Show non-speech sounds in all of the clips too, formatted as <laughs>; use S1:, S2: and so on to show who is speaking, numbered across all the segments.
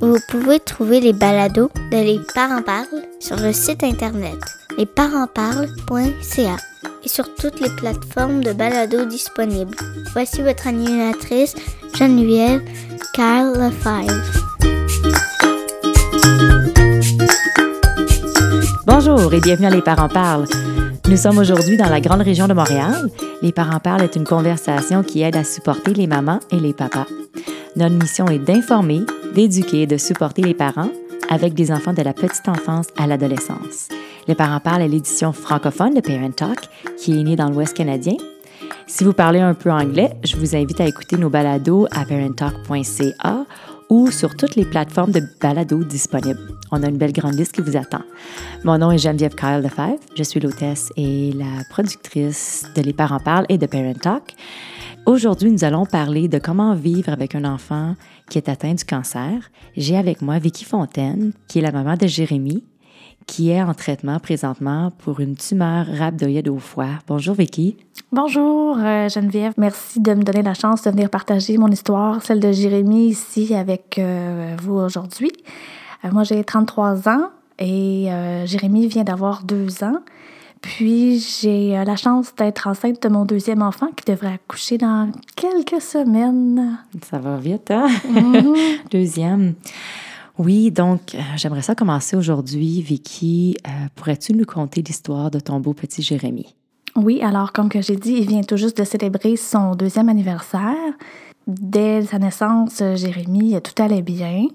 S1: Vous pouvez trouver les balados de Les Parents Parlent sur le site internet lesparentsparlent.ca et sur toutes les plateformes de balados disponibles. Voici votre animatrice Geneviève Lefebvre.
S2: Bonjour et bienvenue à Les Parents Parlent. Nous sommes aujourd'hui dans la grande région de Montréal. Les Parents Parlent est une conversation qui aide à supporter les mamans et les papas. Notre mission est d'informer, d'éduquer et de supporter les parents avec des enfants de la petite enfance à l'adolescence. Les Parents Parlent est l'édition francophone de Parent Talk qui est née dans l'Ouest canadien. Si vous parlez un peu anglais, je vous invite à écouter nos balados à parenttalk.ca ou sur toutes les plateformes de balados disponibles. On a une belle grande liste qui vous attend. Mon nom est Geneviève Kyle Lefebvre. Je suis l'hôtesse et la productrice de Les Parents Parlent et de Parent Talk. Aujourd'hui, nous allons parler de comment vivre avec un enfant qui est atteint du cancer. J'ai avec moi Vicky Fontaine, qui est la maman de Jérémy, qui est en traitement présentement pour une tumeur rhabdoïde au foie. Bonjour Vicky.
S3: Bonjour euh, Geneviève, merci de me donner la chance de venir partager mon histoire, celle de Jérémy ici avec euh, vous aujourd'hui. Euh, moi j'ai 33 ans et Jérémy vient d'avoir deux ans. Puis j'ai la chance d'être enceinte de mon deuxième enfant qui devrait accoucher dans quelques semaines.
S2: Ça va vite, hein? Mm-hmm. <laughs> Deuxième. Oui, donc euh, j'aimerais ça commencer aujourd'hui. Vicky, euh, pourrais-tu nous conter l'histoire de ton beau petit Jérémy?
S3: Oui, alors comme que j'ai dit, il vient tout juste de célébrer son deuxième anniversaire. Dès sa naissance, Jérémy, tout allait bien.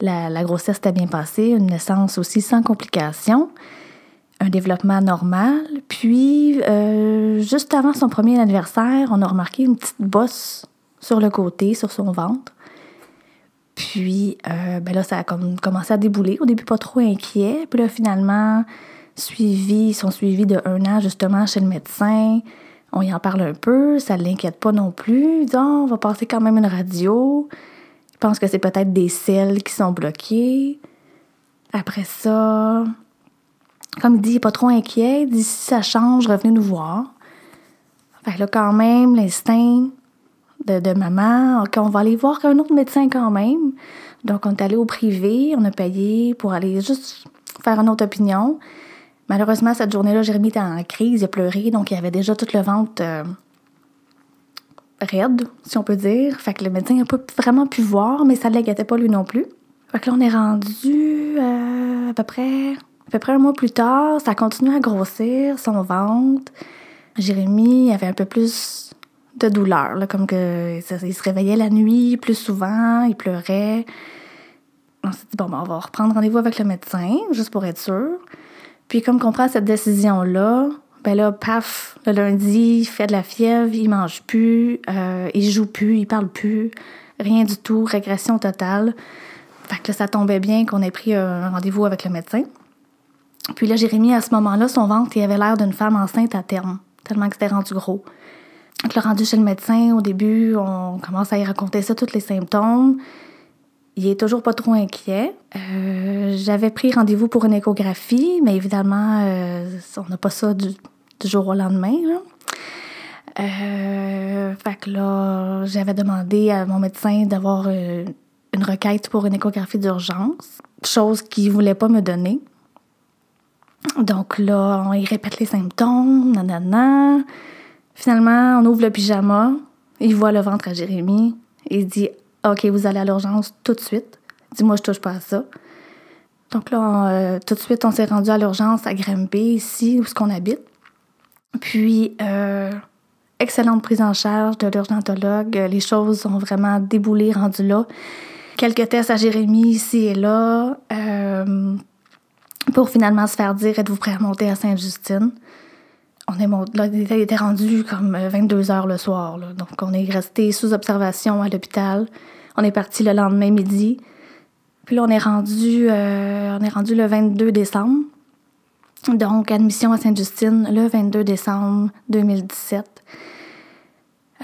S3: La, la grossesse était bien passée, une naissance aussi sans complications, un développement normal. Puis, euh, juste avant son premier anniversaire, on a remarqué une petite bosse sur le côté, sur son ventre. Puis euh, ben là, ça a comme commencé à débouler. Au début, pas trop inquiet. Puis là, finalement, suivi, ils sont suivis de un an justement chez le médecin. On y en parle un peu, ça ne l'inquiète pas non plus. Disent, oh, on va passer quand même une radio. Je pense que c'est peut-être des selles qui sont bloquées. Après ça, comme il dit, il n'est pas trop inquiet. Il ça change, revenez nous voir. Fait là, quand même, l'instinct de, maman. OK, on va aller voir un autre médecin quand même. Donc, on est allé au privé, on a payé pour aller juste faire une autre opinion. Malheureusement, cette journée-là, Jérémy était en crise, il a pleuré, donc il avait déjà toute le ventre euh, raide, si on peut dire. Fait que le médecin n'a pas vraiment pu voir, mais ça ne l'inquiétait pas lui non plus. Fait que là, on est rendu euh, à peu près à peu près un mois plus tard, ça a continué à grossir, son ventre. Jérémy avait un peu plus de douleur, comme que se réveillait la nuit plus souvent, il pleurait. On s'est dit, bon, ben, on va reprendre rendez-vous avec le médecin, juste pour être sûr. Puis comme qu'on prend cette décision-là, ben là, paf, le lundi, il fait de la fièvre, il mange plus, euh, il joue plus, il parle plus, rien du tout, régression totale. Fait que là, ça tombait bien qu'on ait pris un rendez-vous avec le médecin. Puis là, Jérémy, à ce moment-là, son ventre, il avait l'air d'une femme enceinte à terme, tellement que c'était rendu gros. Donc, le rendu chez le médecin, au début, on commence à y raconter ça, tous les symptômes. Il est toujours pas trop inquiet. Euh, j'avais pris rendez-vous pour une échographie, mais évidemment, euh, on n'a pas ça du, jour au lendemain. Euh, fait que là, j'avais demandé à mon médecin d'avoir une requête pour une échographie d'urgence, chose qu'il voulait pas me donner. Donc là, y répète les symptômes, nanana. Finalement, on ouvre le pyjama, il voit le ventre à Jérémy, il dit OK, vous allez à l'urgence tout de suite. Dis-moi, je touche pas à ça. Donc là, euh, tout de suite, on s'est rendu à l'urgence à Grimby, ici, où ce qu'on habite. Puis, euh, excellente prise en charge de l'urgentologue. Les choses ont vraiment déboulé, rendu là. Quelques tests à Jérémy ici et là, euh, pour finalement se faire dire êtes-vous prêt à monter à Sainte-Justine? On est là, il était rendu comme 22 euh, heures le soir. Donc, on est resté sous observation à l'hôpital. On est parti le lendemain midi. Puis là, on est rendu, euh, on est rendu le 22 décembre. Donc, admission à Sainte-Justine le 22 décembre 2017.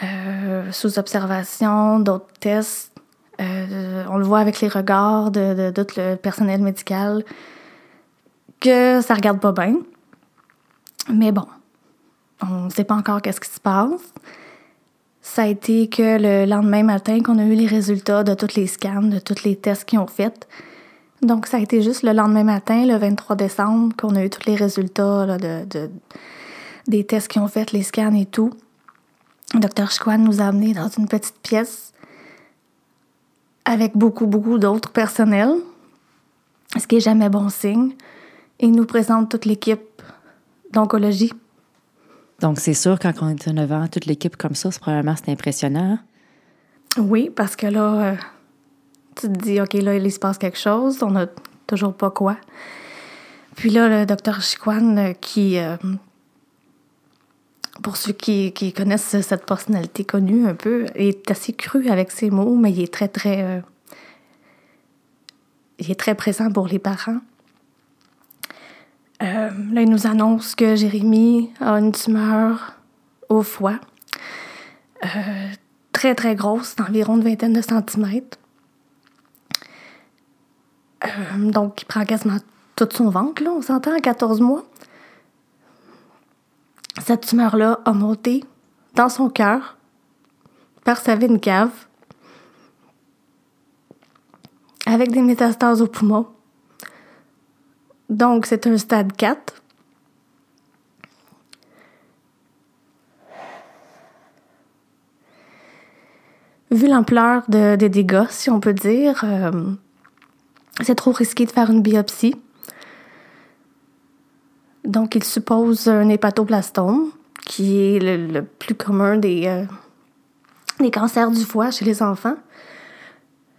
S3: Euh, sous observation, d'autres tests. On le voit avec les regards de, tout le personnel médical que ça regarde pas bien. Mais bon, on ne sait pas encore qu'est-ce qui se passe. Ça a été que le lendemain matin qu'on a eu les résultats de tous les scans, de tous les tests qu'ils ont fait. Donc, ça a été juste le lendemain matin, le 23 décembre, qu'on a eu tous les résultats de, des tests qu'ils ont fait, les scans et tout. Le docteur Chiquan nous a amenés dans une petite pièce avec beaucoup, beaucoup d'autres personnels, ce qui est jamais bon signe. Il nous présente toute l'équipe d'oncologie.
S2: Donc, c'est sûr, quand on est devant toute l'équipe comme ça, probablement c'est impressionnant.
S3: Oui, parce que là, euh, tu te dis, OK, là, il se passe quelque chose, on n'a toujours pas quoi. Puis là, le docteur Chiquan, euh, qui, euh, pour ceux qui, qui, connaissent cette personnalité connue un peu, est assez cru avec ses mots, mais il est très, très. il est très présent pour les parents. Euh, là, il nous annonce que Jérémy a une tumeur au foie, euh, très, très grosse, d'environ une vingtaine de centimètres. Euh, donc, il prend quasiment tout son ventre, là, on s'entend, à 14 mois. Cette tumeur-là a monté dans son cœur par sa veine cave avec des métastases au poumon donc, c'est un stade 4. Vu l'ampleur des dégâts, si on peut dire, euh, c'est trop risqué de faire une biopsie. Donc, il suppose un hépatoblastome, qui est le, plus commun euh, des cancers du foie chez les enfants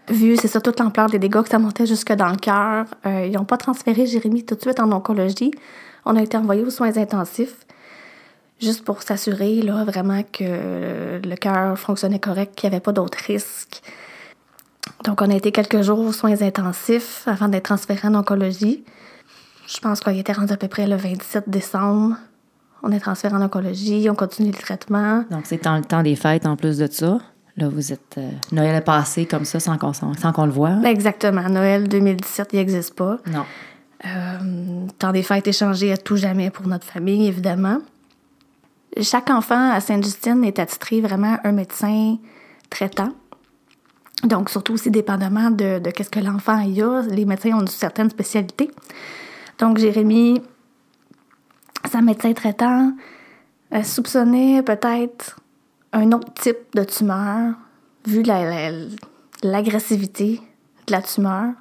S3: vu, c'est ça, toute l'ampleur des dégâts que ça montait jusque dans le cœur. Euh, ils n'ont pas transféré Jérémy tout de suite en oncologie. On a été envoyé aux soins intensifs juste pour s'assurer là, vraiment que le cœur fonctionnait correct, qu'il n'y avait pas d'autres risques. Donc, on a été quelques jours aux soins intensifs avant d'être transféré en oncologie. Je pense qu'on était rendu à peu près le 27 décembre. On est transféré en oncologie, on continue le traitement.
S2: Donc, c'est dans le temps des fêtes en plus de ça? Là, vous êtes. Euh, Noël est passé comme ça sans qu'on, sans qu'on le voit.
S3: Exactement. Noël 2017, il n'existe pas.
S2: Non.
S3: Euh, temps des fêtes échangées à tout jamais pour notre famille, évidemment. Chaque enfant à Sainte-Justine est attitré vraiment un médecin traitant. Donc, surtout aussi dépendamment de, de qu'est-ce que l'enfant a, les médecins ont une certaine spécialité. Donc, Jérémy, sa médecin traitant, euh, soupçonnait peut-être un autre type de tumeur, vu l'agressivité de la tumeur.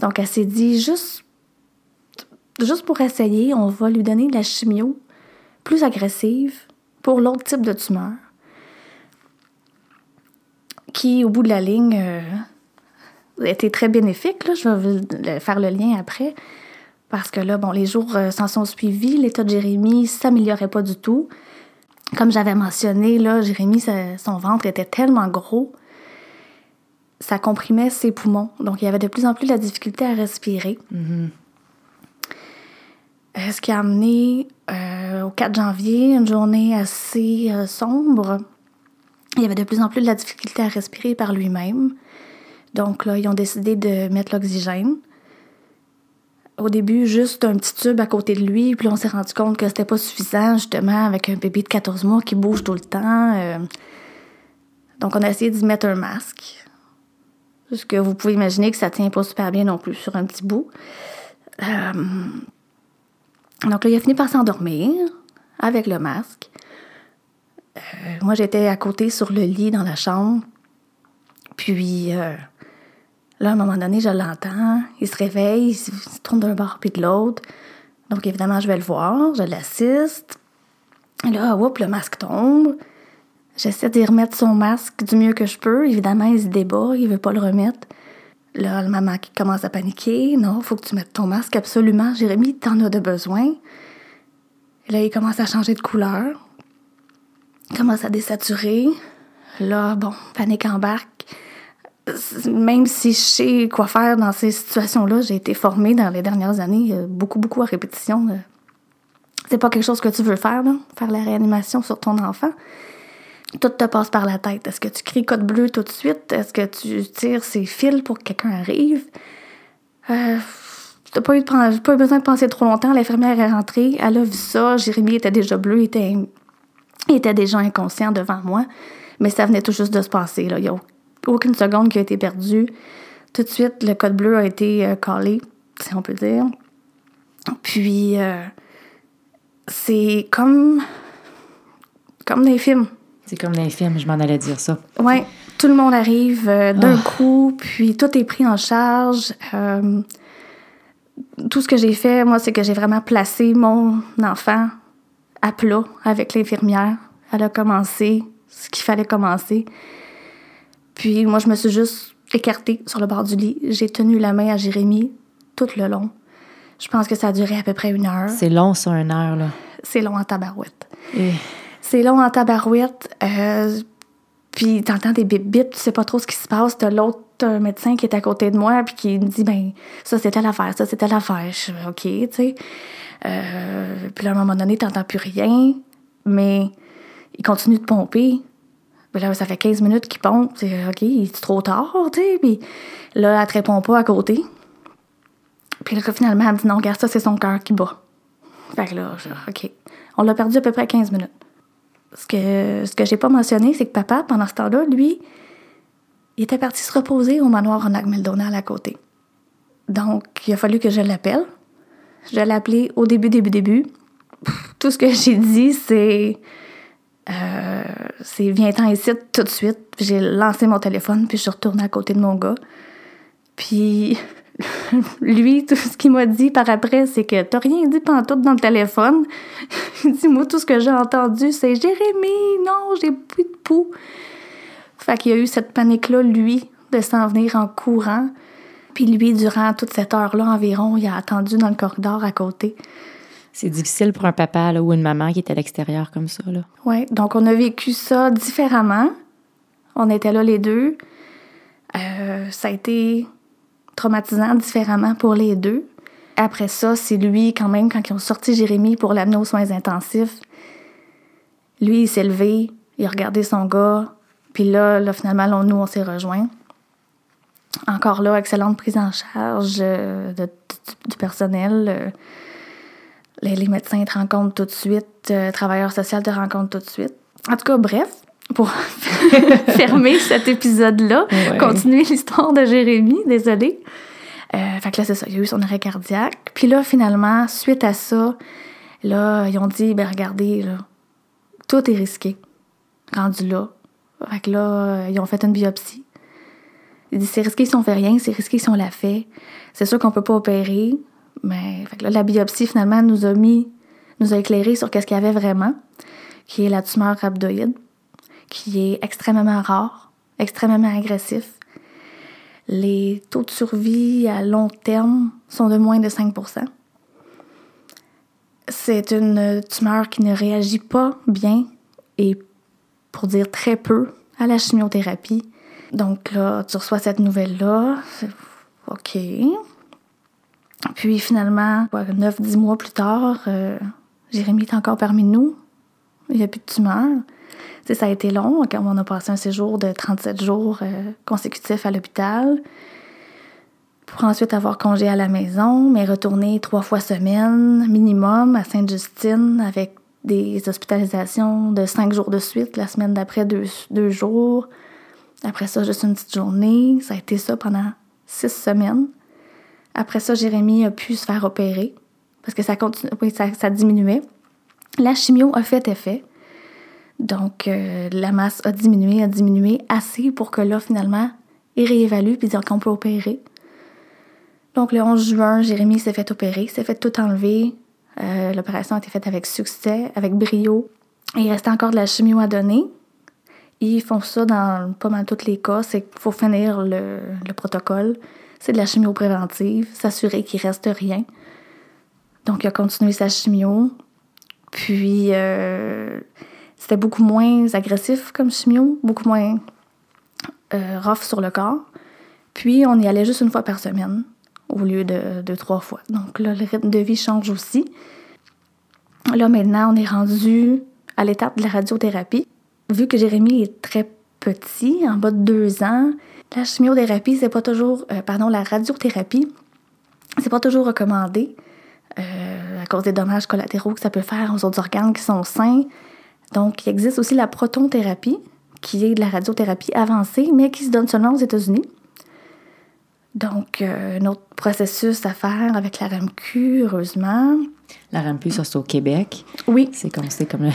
S3: Donc, elle s'est dit, juste, juste pour essayer, on va lui donner la chimio plus agressive pour l'autre type de tumeur, qui, au bout de la ligne, euh, était très bénéfique. Là. Je vais faire le lien après. Parce que là, bon, les jours euh, s'en sont suivis, l'état de Jérémy s'améliorait pas du tout. Comme j'avais mentionné, là, Jérémy, son ventre était tellement gros, ça comprimait ses poumons. Donc, il y avait de plus en plus de la difficulté à respirer.
S2: Mm-hmm.
S3: Euh, ce qui a amené euh, au 4 janvier une journée assez euh, sombre. Il y avait de plus en plus de la difficulté à respirer par lui-même. Donc là, ils ont décidé de mettre l'oxygène au début juste un petit tube à côté de lui, puis on s'est rendu compte que c'était pas suffisant, justement, avec un bébé de 14 mois qui bouge tout le temps. Euh. Donc, on a essayé d'y mettre un masque. Parce que vous pouvez imaginer que ça tient pas super bien non plus sur un petit bout. Euh. Donc là, il a fini par s'endormir avec le masque. Euh, moi, j'étais à côté sur le lit dans la chambre. Puis, Là, à un moment donné, je l'entends, il se réveille, il se tourne d'un bord puis de l'autre. Donc, évidemment, je vais le voir, je l'assiste. Là, hop, le masque tombe. J'essaie d'y remettre son masque du mieux que je peux. Évidemment, il se débat, il veut pas le remettre. Là, la maman qui commence à paniquer. Non, faut que tu mettes ton masque absolument. Jérémy, t'en as de besoin. Là, il commence à changer de couleur. Il commence à désaturer. Là, bon, panique embarque. Même si je sais quoi faire dans ces situations-là, j'ai été formée dans les dernières années euh, beaucoup, beaucoup à répétition. euh. C'est pas quelque chose que tu veux faire, là, faire la réanimation sur ton enfant. Tout te passe par la tête. Est-ce que tu cries code bleu tout de suite? Est-ce que tu tires ces fils pour que quelqu'un arrive? Euh, T'as pas, eu pas eu besoin de penser trop longtemps. L'infirmière est rentrée. Elle a vu ça. Jérémy était déjà bleu. Il était, était déjà inconscient devant moi. Mais ça venait tout juste de se passer. Là. Aucune seconde qui a été perdue. Tout de suite, le code bleu a été euh, collé, si on peut dire. Puis, euh, c'est comme, comme dans les films.
S2: C'est comme dans les films, je m'en allais dire ça.
S3: Ouais, tout le monde arrive euh, d'un
S2: Ah.
S3: coup, puis tout est pris en charge. Euh, tout ce que j'ai fait, moi, c'est que j'ai vraiment placé mon enfant à plat avec l'infirmière. Elle a commencé ce qu'il fallait commencer. Puis moi, je me suis juste écartée sur le bord du lit. J'ai tenu la main à Jérémy tout le long. Je pense que ça a duré à peu près une heure.
S2: C'est long, ça, une heure, là.
S3: C'est long en tabarouette.
S2: Et
S3: C'est long en tabarouette. Euh, puis t'entends des bip bip, tu sais pas trop ce qui se passe. T'as l'autre euh, médecin qui est à côté de moi puis qui me dit ben ça c'était l'affaire, ça c'était l'affaire. Je suis ok, tu sais. Euh, puis là à un moment donné t'entends plus rien, mais il continue de pomper. Puis là ça fait 15 minutes qu'il pompe. C'est ok, il est trop tard, tu sais. Puis là elle te répond pas à côté. Puis là finalement elle dit non regarde ça c'est son cœur qui bat. Fait que là ok, on l'a perdu à peu près 15 minutes ce que, ce que j'ai pas mentionné, c'est que papa, pendant ce temps-là, lui, il était parti se reposer au manoir Ronald McDonald à côté. Donc, il a fallu que je l'appelle. Je l'ai appelé au début, début, début. Tout ce que j'ai dit, c'est. Euh, c'est viens-t'en ici tout de suite. J'ai lancé mon téléphone, puis je suis retournée à côté de mon gars. Puis <laughs> lui, tout ce qu'il m'a dit par après, c'est que t'as rien dit pantoute dans le téléphone. <laughs> Il dit, moi, tout ce que j'ai entendu, c'est Jérémy, non, j'ai plus de pouls. Fait qu'il y a eu cette panique-là, lui, de s'en venir en courant. Puis lui, durant toute cette heure-là environ, il a attendu dans le corridor à côté.
S2: C'est difficile pour un papa ou une maman qui est à l'extérieur comme ça.
S3: Ouais, donc on a vécu ça différemment. On était là les deux. Euh, ça a été traumatisant différemment pour les deux. Après ça, c'est lui quand même, quand ils ont sorti Jérémy pour l'amener aux soins intensifs, lui, il s'est levé, il a regardé son gars, puis là, là finalement, nous, on s'est rejoints. Encore là, excellente prise en charge euh, du personnel. euh, les, les médecins te rencontrent tout de suite, le travailleur social te rencontre tout de suite. En tout cas, bref, pour <laughs> fermer cet épisode-là,
S2: Ouais.
S3: continuer l'histoire de Jérémy, désolée. Euh, fait que là, c'est ça, il y a eu son arrêt cardiaque. Puis là, finalement, suite à ça, là, ils ont dit, ben regardez, là, tout est risqué, rendu là. Fait que là, euh, ils ont fait une biopsie. Ils disent, c'est risqué si on fait rien, c'est risqué si on la fait. C'est sûr qu'on peut pas opérer, mais là, la biopsie, finalement, nous a mis, nous a éclairé sur qu'est-ce qu'il y avait vraiment, qui est la tumeur rhabdoïde, qui est extrêmement rare, extrêmement agressif. Les taux de survie à long terme sont de moins de 5% C'est une tumeur qui ne réagit pas bien et, pour dire très peu, à la chimiothérapie. Donc là, tu reçois cette nouvelle-là. OK. Puis finalement, 9-10 mois plus tard, euh, Jérémy est encore parmi nous. Il n'y a plus de tumeur. Ça a été long. Quand on a passé un séjour de 37 jours euh, consécutifs à l'hôpital pour ensuite avoir congé à la maison, mais retourner trois fois semaine minimum à Sainte-Justine avec des hospitalisations de cinq jours de suite, la semaine d'après deux, deux jours. Après ça, juste une petite journée. Ça a été ça pendant six semaines. Après ça, Jérémy a pu se faire opérer parce que ça, continue, oui, ça, ça diminuait. La chimio a fait effet. Donc, euh, la masse a diminué, a diminué assez pour que là, finalement, il réévalue puis dire qu'on peut opérer. Donc, le 11 juin, Jérémy s'est fait opérer, s'est fait tout enlever. Euh, L'opération a été faite avec succès, avec brio. Il restait encore de la chimio à donner. Ils font ça dans pas mal tous les cas. C'est qu'il faut finir le protocole. C'est de la chimio préventive, s'assurer qu'il reste rien. Donc, il a continué sa chimio. Puis, euh, c'était beaucoup moins agressif comme chimio, beaucoup moins euh, rough sur le corps. Puis, on y allait juste une fois par semaine au lieu de, de trois fois. Donc là, le rythme de vie change aussi. Là, maintenant, on est rendu à l'étape de la radiothérapie. Vu que Jérémy est très petit, en bas de deux ans, la chimiothérapie, c'est pas toujours, euh, pardon, la radiothérapie, c'est pas toujours recommandé euh, à cause des dommages collatéraux que ça peut faire aux autres organes qui sont sains. Donc, il existe aussi la protonthérapie, qui est de la radiothérapie avancée, mais qui se donne seulement aux États-Unis. Donc, euh, un autre processus à faire avec la RAMQ, heureusement.
S2: La RAMQ, ça, c'est au Québec.
S3: Oui.
S2: C'est comme, c'est comme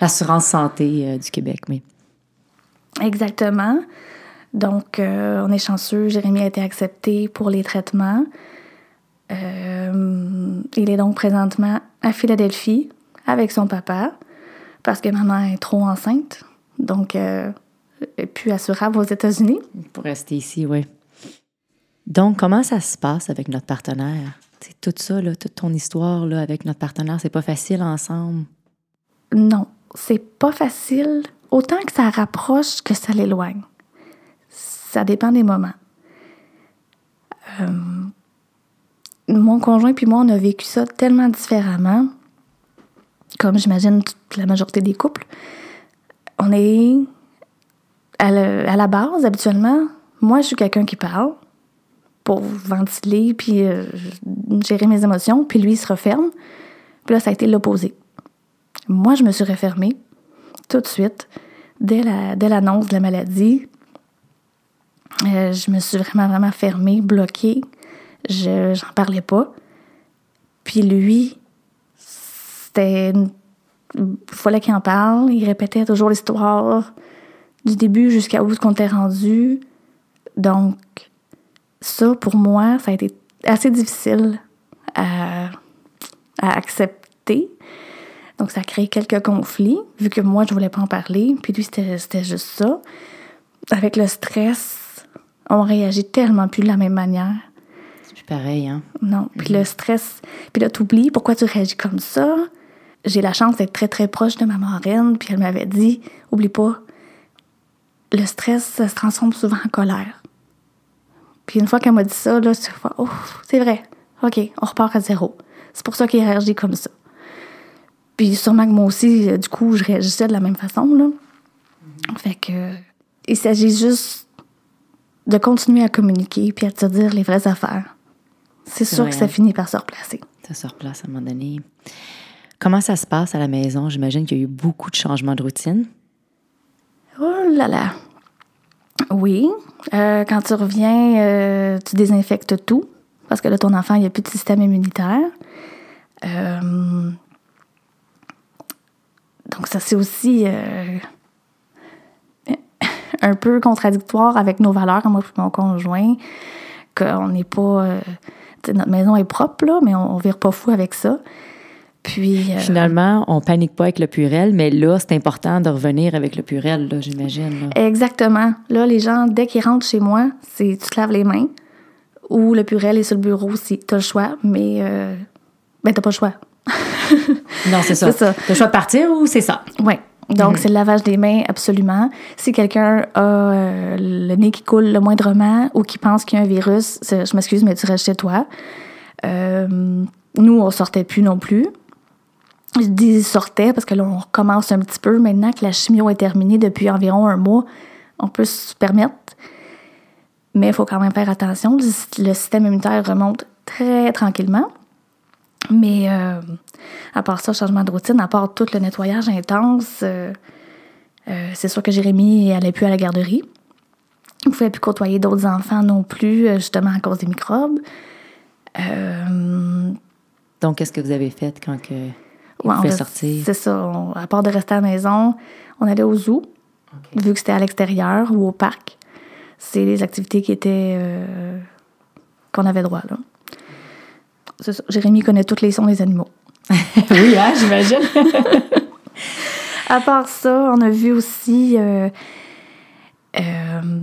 S2: l'assurance santé euh, du Québec, mais.
S3: Exactement. Donc, euh, on est chanceux. Jérémy a été accepté pour les traitements. il est donc présentement à Philadelphie avec son papa parce que maman est trop enceinte. Donc, elle n'est plus assurable aux États-Unis.
S2: Pour rester ici, oui. Donc, comment ça se passe avec notre partenaire? C'est tout ça, là, toute ton histoire là, avec notre partenaire, c'est pas facile ensemble?
S3: Non, c'est pas facile. Autant que ça rapproche que ça l'éloigne. Ça dépend des moments. Euh, mon conjoint puis moi, on a vécu ça tellement différemment, comme j'imagine la majorité des couples. On est à, la base, habituellement, moi, je suis quelqu'un qui parle pour ventiler puis euh, gérer mes émotions, puis lui, il se referme. Puis là, ça a été l'opposé. Moi, je me suis refermée tout de suite, dès l'annonce la, de la maladie. Euh, je me suis vraiment, vraiment fermée, bloquée. Je n'en parlais pas. Puis lui, c'était... Il fallait qu'il en parle. Il répétait toujours l'histoire du début jusqu'à où qu'on était rendu. Donc, ça, pour moi, ça a été assez difficile à, accepter. Donc, ça a créé quelques conflits, vu que moi, je voulais pas en parler. Puis lui, c'était juste ça. Avec le stress, on réagit tellement plus de la même manière.
S2: C'est plus pareil, hein?
S3: Non. Puis le stress, puis là, t'oublies pourquoi tu réagis comme ça. J'ai la chance d'être très, très proche de ma marraine, puis elle m'avait dit, oublie pas, le stress, ça se transforme souvent en colère. Puis une fois qu'elle m'a dit ça, là, oh, c'est vrai. OK, on repart à zéro. C'est pour ça qu'il réagit comme ça. Puis sûrement que moi aussi, euh, du coup, je réagissais de la même façon, là. Fait que, il s'agit juste de continuer à communiquer puis à te dire les vraies affaires. C'est sûr que ça finit par se replacer.
S2: Ça se replace à un moment donné. Comment ça se passe à la maison? J'imagine qu'il y a eu beaucoup de changements de routine.
S3: Oh là là. Oui. Euh, quand tu reviens, euh, tu désinfectes tout parce que là, ton enfant, il n'y a plus de système immunitaire. Euh, donc, ça, c'est aussi un peu contradictoire avec nos valeurs, moi et mon conjoint, qu'on n'est pas. notre maison est propre, là, mais on ne vire pas fou avec ça. Puis,
S2: euh, Finalement, on panique pas avec le purel, mais là, c'est important de revenir avec le purel, là, j'imagine.
S3: Exactement. Là, les gens, dès qu'ils rentrent chez moi, c'est tu te laves les mains ou le purel est sur le bureau si tu as le choix, mais euh, ben, tu pas le choix.
S2: non, c'est <laughs> ça. Tu as le choix de partir ou c'est ça?
S3: Oui. Donc, mhm. c'est le lavage des mains, absolument. Si quelqu'un a euh, le nez qui coule le moindrement ou qui pense qu'il y a un virus, je m'excuse, mais tu restes chez toi. nous, on sortait plus non plus. Je dis sortait parce que là, on recommence un petit peu. Maintenant que la chimio est terminée depuis environ un mois, on peut se permettre. Mais il faut quand même faire attention. Le système immunitaire remonte très tranquillement. Mais euh, à part ça, changement de routine, à part tout le nettoyage intense, euh, euh, c'est sûr que Jérémy n'allait plus à la garderie. Il ne pouvait plus côtoyer d'autres enfants non plus, justement à cause des microbes.
S2: Donc, qu'est-ce que vous avez fait quand que sortir?
S3: C'est ça. à part de rester à la maison, on allait au zoo, vu que c'était à l'extérieur ou au parc. C'est les activités qui étaient. Euh, qu'on avait droit, là. C'est ça. Jérémy connaît tous les sons des animaux. <laughs>
S2: oui, hein, j'imagine. <laughs>
S3: à part ça, on a vu aussi. Euh, euh,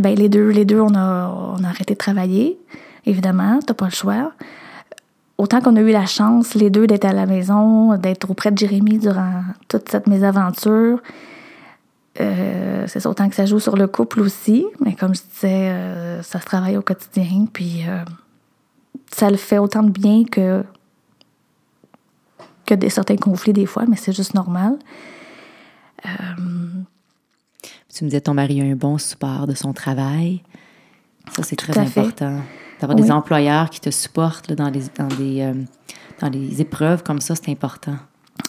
S3: ben, les deux, les deux on, a, on a arrêté de travailler, évidemment, t'as pas le choix autant qu'on a eu la chance, les deux, d'être à la maison, d'être auprès de Jérémy durant toute cette mésaventure, Euh, c'est ça, autant que ça joue sur le couple aussi, mais comme je disais, ça se travaille au quotidien, puis ça le fait autant de bien que, que des certains conflits des fois, mais c'est juste normal. Euh,
S2: Tu me disais ton mari a un bon support de son travail. Ça, c'est très important. D'avoir
S3: Oui.
S2: des employeurs qui te supportent là, dans, les, dans, des, euh, dans les épreuves comme ça, c'est important.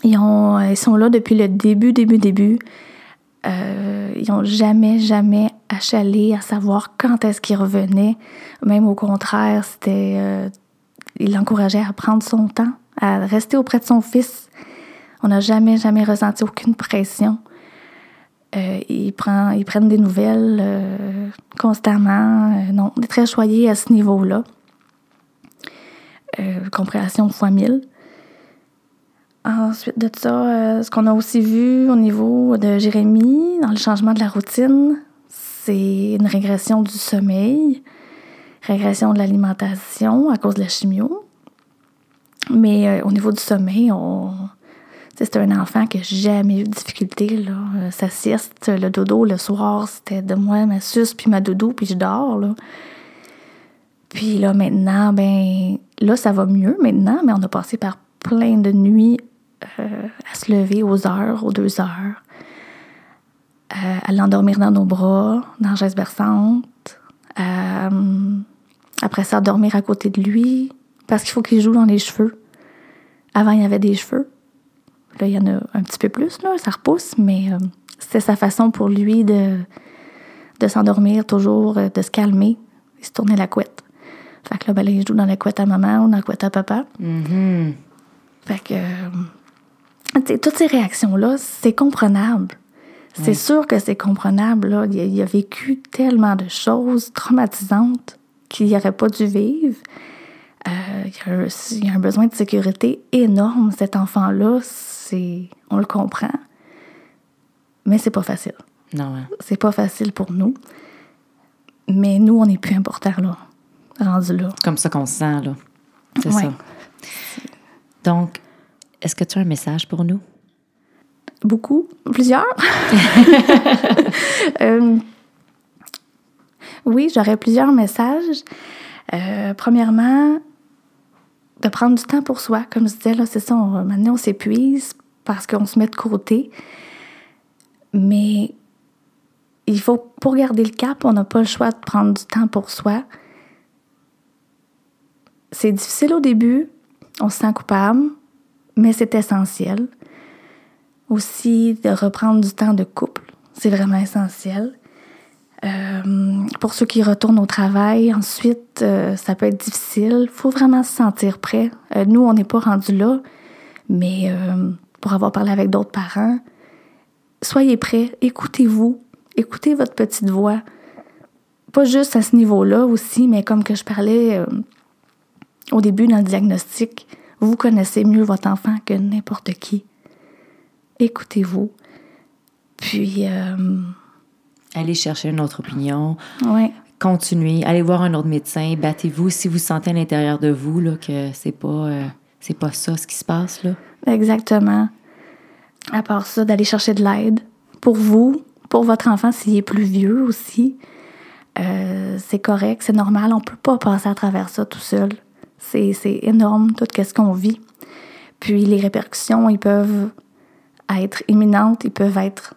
S3: Ils, ont, ils sont là depuis le début, début, début. Euh, ils n'ont jamais, jamais achalé à savoir quand est-ce qu'ils revenaient. Même au contraire, c'était. euh, ils l'encourageaient à prendre son temps, à rester auprès de son fils. On n'a jamais, jamais ressenti aucune pression. Euh, ils, prennent des nouvelles constamment. Euh, non, on est très choyés à ce niveau-là. Compréhension fois mille. Ensuite de ça, euh, ce qu'on a aussi vu au niveau de Jérémy, dans le changement de la routine, c'est une régression du sommeil, régression de l'alimentation à cause de la chimio. Mais euh, au niveau du sommeil, on... c'est un enfant qui n'a jamais eu de difficulté. Là. Euh, Sa sieste, le dodo, le soir, c'était de moi, ma suce, puis ma dodo, puis je dors. Là. Puis là, maintenant, ben là, ça va mieux maintenant, mais on a passé par plein de nuits euh, à se lever aux heures, aux deux heures, euh, à l'endormir dans nos bras, dans la chaise berçante, euh, après ça, dormir à côté de lui, parce qu'il faut qu'il joue dans les cheveux. Avant, il y avait des cheveux. Là, il y en a un petit peu plus, là, ça repousse, mais euh, c'était sa façon pour lui de, de s'endormir toujours, de se calmer. Il se tournait la couette. Fait que là, ben, là, il joue dans la couette à maman ou dans la couette à papa.
S2: Mhm.
S3: Fait que, toutes ces réactions-là, c'est comprenable. C'est sûr que c'est comprenable. Là. Il, a, il a vécu tellement de choses traumatisantes qu'il n'aurait pas dû vivre. Euh, il, y a un, il y a un besoin de sécurité énorme, cet enfant-là. C'est, on le comprend. Mais c'est pas facile.
S2: Non, hein.
S3: C'est pas facile pour nous. Mais nous, on est plus important, là. Rendu là.
S2: comme ça qu'on se sent, là. C'est
S3: Ouais.
S2: ça. Donc, est-ce que tu as un message pour nous?
S3: Beaucoup, plusieurs. <laughs> Euh, oui, j'aurais plusieurs messages. Euh, premièrement, de prendre du temps pour soi. Comme je disais, là, c'est ça, on, maintenant on s'épuise parce qu'on se met de côté. Mais il faut, pour garder le cap, on n'a pas le choix de prendre du temps pour soi. C'est difficile au début, on se sent coupable, mais c'est essentiel. Aussi, de reprendre du temps de couple, c'est vraiment essentiel. Euh, pour ceux qui retournent au travail, ensuite, euh, ça peut être difficile. Il faut vraiment se sentir prêt. Euh, nous, on n'est pas rendu là, mais pour avoir parlé avec d'autres parents, soyez prêts, écoutez-vous, écoutez votre petite voix. Pas juste à ce niveau-là aussi, mais comme que je parlais au début dans le diagnostic, vous connaissez mieux votre enfant que n'importe qui. Écoutez-vous. Puis, euh,
S2: Allez chercher une autre opinion.
S3: ouais.
S2: Continuez. Allez voir un autre médecin. Battez-vous si vous sentez à l'intérieur de vous là, que c'est pas, euh, c'est pas ça ce qui se passe. Là.
S3: Exactement. À part ça, d'aller chercher de l'aide pour vous, pour votre enfant s'il est plus vieux aussi. Euh, c'est correct, c'est normal. On peut pas passer à travers ça tout seul. C'est, énorme, tout ce qu'on vit. Puis les répercussions, ils peuvent être imminentes, ils peuvent être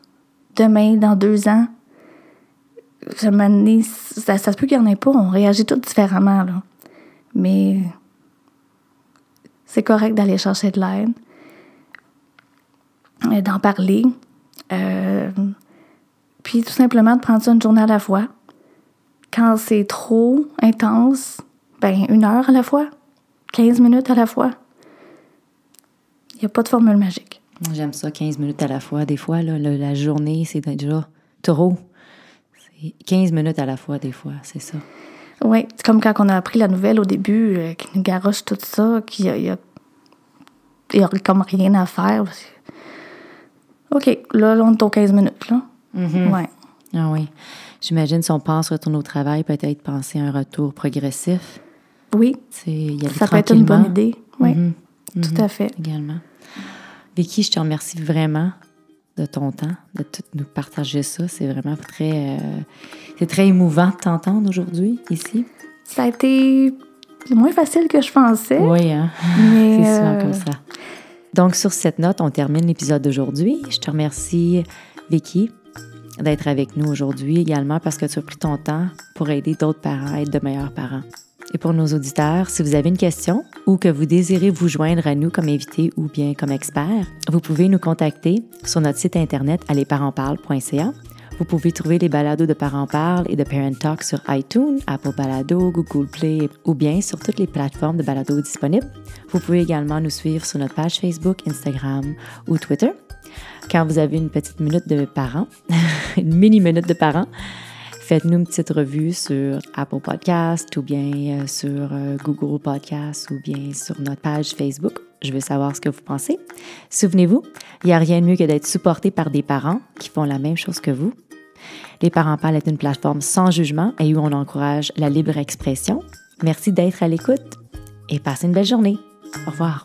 S3: demain, dans deux ans. Ça, ça se peut qu'il n'y en ait pas. On réagit tous différemment, là. Mais c'est correct d'aller chercher de l'aide, euh, d'en parler, euh, puis tout simplement de prendre ça une journée à la fois. Quand c'est trop intense, ben une heure à la fois, 15 minutes à la fois? Il n'y a pas de formule magique.
S2: J'aime ça, 15 minutes à la fois. Des fois, là, le- la journée, c'est déjà trop. C'est 15 minutes à la fois, des fois, c'est ça.
S3: Oui, c'est comme quand on a appris la nouvelle au début, euh, qui nous garoche tout ça, qu'il y y y a comme rien à faire. OK, là, là, on est aux 15 minutes, là.
S2: Mhm.
S3: Ouais.
S2: Ah oui. J'imagine si on pense retourner au travail, peut-être penser à un retour progressif.
S3: Oui,
S2: y aller
S3: ça peut être une bonne idée. Oui,
S2: Mhm.
S3: tout à fait.
S2: Également. Vicky, je te remercie vraiment de ton temps, de tout nous partager ça. C'est vraiment très, euh, c'est très émouvant de t'entendre aujourd'hui ici.
S3: Ça a été moins facile que je pensais.
S2: Oui, hein? <laughs> C'est souvent
S3: euh,
S2: comme ça. Donc, sur cette note, on termine l'épisode d'aujourd'hui. Je te remercie, Vicky, d'être avec nous aujourd'hui également parce que tu as pris ton temps pour aider d'autres parents à être de meilleurs parents. Et pour nos auditeurs, si vous avez une question ou que vous désirez vous joindre à nous comme invité ou bien comme expert, vous pouvez nous contacter sur notre site internet à lesparentsparlent.ca. Vous pouvez trouver les balados de Parents Parlent et de Parent Talk sur iTunes, Apple Balado, Google Play ou bien sur toutes les plateformes de balados disponibles. Vous pouvez également nous suivre sur notre page Facebook, Instagram ou Twitter. Quand vous avez une petite minute de parents, <laughs> une mini minute de parents, faites-nous une petite revue sur Apple Podcast ou bien euh, sur euh, Google Podcast ou bien sur notre page Facebook. Je veux savoir ce que vous pensez. Souvenez-vous, il n'y a rien de mieux que d'être supporté par des parents qui font la même chose que vous. Les Parents Parlent est une plateforme sans jugement et où on encourage la libre expression. Merci d'être à l'écoute et passez une belle journée. Au revoir.